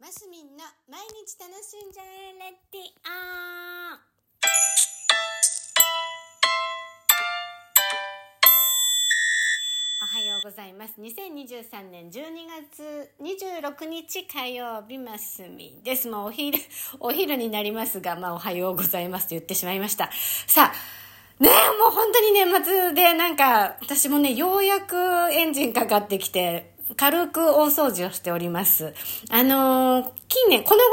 マスミンの毎日楽しんじゃえレディオおはようございます。2023年12月26日火曜日マスミンです。もうお昼お昼になりますがまあおはようございますと言ってしまいました。さあねえ、もう本当に年末でなんか、私もね、ようやくエンジンかかってきて、軽く大掃除をしております。あのー近年、この頃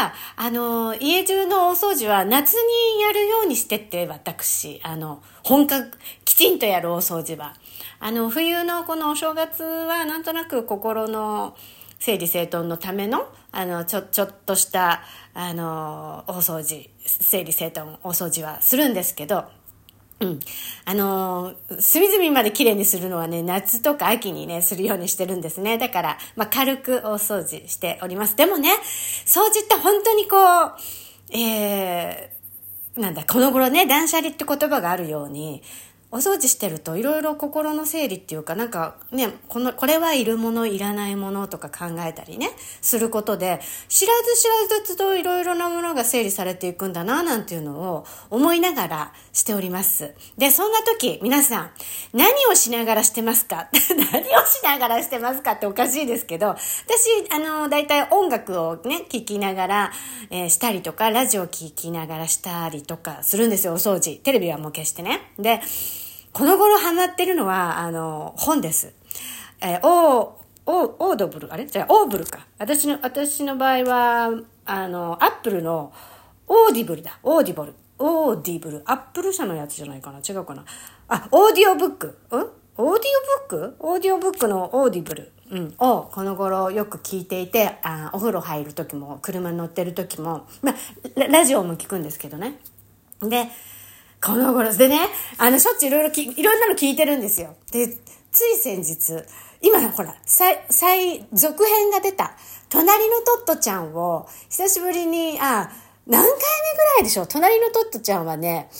は、あのー家中の大掃除は夏にやるようにしてって、私、あの、本格、きちんとやる大掃除は。あの、冬のこのお正月は、なんとなく心の整理整頓のための、あの、ちょ、ちょっとした、あのー大掃除、整理整頓、大掃除はするんですけど、うん。あのー隅々まで綺麗にするのはね、夏とか秋にね、するようにしてるんですね。だから、まあ、軽くお掃除しております。でもね、掃除って本当にこう、えー、なんだ、この頃ね、断捨離って言葉があるように、お掃除してるといろいろ心の整理っていうか、なんかね、この、これはいるもの、いらないものとか考えたりね、することで、知らず知らずといろいろなものが整理されていくんだな、なんていうのを思いながらしております。で、そんな時、皆さん、何をしながらしてますか？何をしながらしてますかっておかしいですけど、私、あの、大体音楽をね、聴きながら、えーしたりとか、ラジオ聴きながらしたりとかするんですよ、お掃除。テレビはもう消してね。で、この頃ハマってるのは、あの、本です。えーオー、オー、オードブル、あれ？じゃあ、オーブルか。私の、私の場合は、あの、アップルの、オーディブルだ。オーディブル。オーディブル。アップル社のやつじゃないかな違うかなあ、オーディオブック。ん？オーディオブック？オーディオブックのオーディブル。うん。を、この頃よく聞いていて、あお風呂入る時も、車に乗ってる時も、まあ、ラジオも聞くんですけどね。で、この頃でね、あの、しょっちゅういろいろき、いろんなの聞いてるんですよ。で、つい先日、今ほら、再、再、続編が出た、隣のトットちゃんを、久しぶりに、あ、何回目ぐらいでしょう？隣のトットちゃんはね、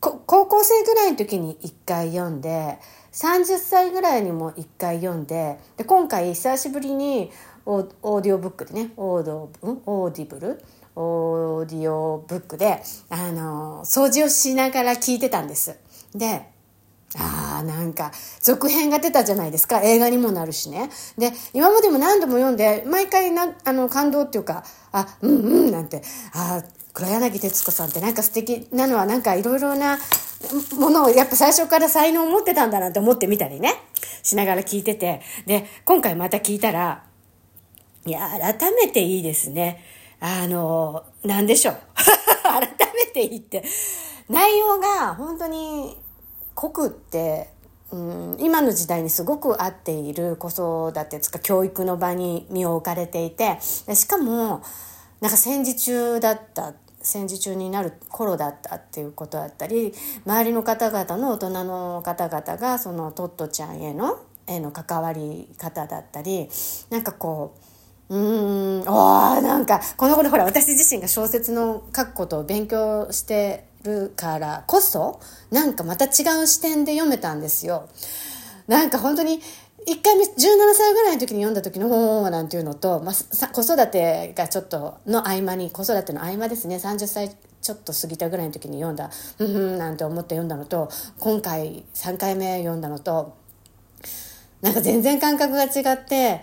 高校生ぐらいの時に一回読んで、30歳ぐらいにも一回読んで、で、今回久しぶりにオーディオブックでね、オード、オーディブルオーディオブックで、あの、掃除をしながら聞いてたんです。で、ああ、なんか、続編が出たじゃないですか。映画にもなるしね。で、今までも何度も読んで、毎回な、あの、感動っていうか、あ、うんうん、なんて、ああ、黒柳徹子さんってなんか素敵なのは、なんかいろいろなものを、やっぱ最初から才能を持ってたんだなって思ってみたりね、しながら聞いてて。で、今回また聞いたら、いや、改めていいですね。あの、なんでしょう。改めていいって。内容が本当に濃くって、うん、今の時代にすごく合っている子育てつか教育の場に身を置かれていて、しかも、なんか戦時中だった。戦時中になる頃だったっていうことだったり周りの方々の大人の方々がそのトットちゃんへのへの関わり方だったりなんかこううーん、ああ、なんか、この頃ほら、私自身が小説の書くことを勉強してるからこそ、なんかまた違う視点で読めたんですよ。なんか本当に、一回目、17歳ぐらいの時に読んだ時の本なんていうのと、まあ、子育てがちょっとの合間に、子育ての合間ですね、30歳ちょっと過ぎたぐらいの時に読んだ、うんうんなんて思って読んだのと、今回3回目読んだのと、なんか全然感覚が違って、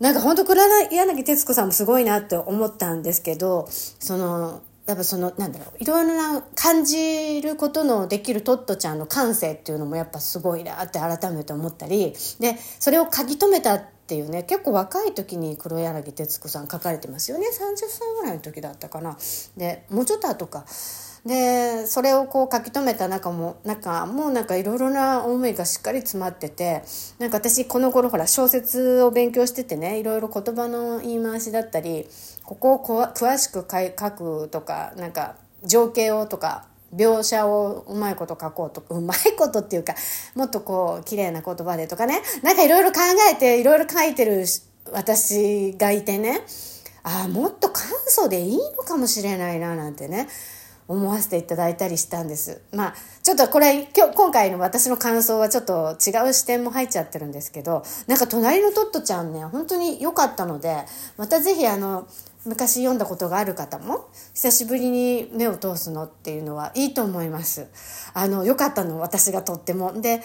なんか本当黒柳徹子さんもすごいなって思ったんですけど、その、やっぱその、なんだろう、いろいろな感じることのできるトットちゃんの感性っていうのもやっぱすごいなって改めて思ったり、で、それを書き留めたっていうね、結構若い時に黒柳徹子さん書かれてますよね。30歳ぐらいの時だったかな。で、もうちょっと後か。でそれをこう書き留めた中も中もうなんかいろいろな思いがしっかり詰まっててなんか私この頃ほら小説を勉強しててねいろいろ言葉の言い回しだったりここを詳しく書くとかなんか情景をとか描写をうまいこと書こうとかうまいことっていうかもっとこう綺麗な言葉でとかねなんかいろいろ考えていろいろ書いてる私がいてねああもっと簡素でいいのかもしれないななんてね。思わせていただいたりしたんです。まあ、ちょっとこれ、今日、今回の私の感想はちょっと違う視点も入っちゃってるんですけど、なんか隣のトットちゃんね、本当に良かったので、またぜひあの、昔読んだことがある方も、久しぶりに目を通すのっていうのはいいと思います。あの、良かったの、私がとっても。で、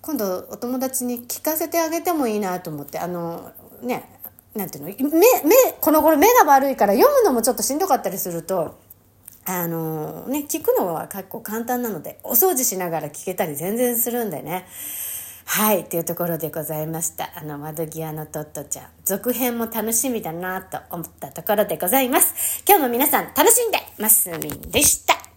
今度お友達に聞かせてあげてもいいなと思って、あの、ね、なんていうの、目、目、この頃目が悪いから読むのもちょっとしんどかったりすると、あのね、聞くのは結構簡単なので、お掃除しながら聞けたり全然するんでね。はい、というところでございました。あの、窓際のトットちゃん。続編も楽しみだなと思ったところでございます。今日も皆さん楽しんでますみんでした。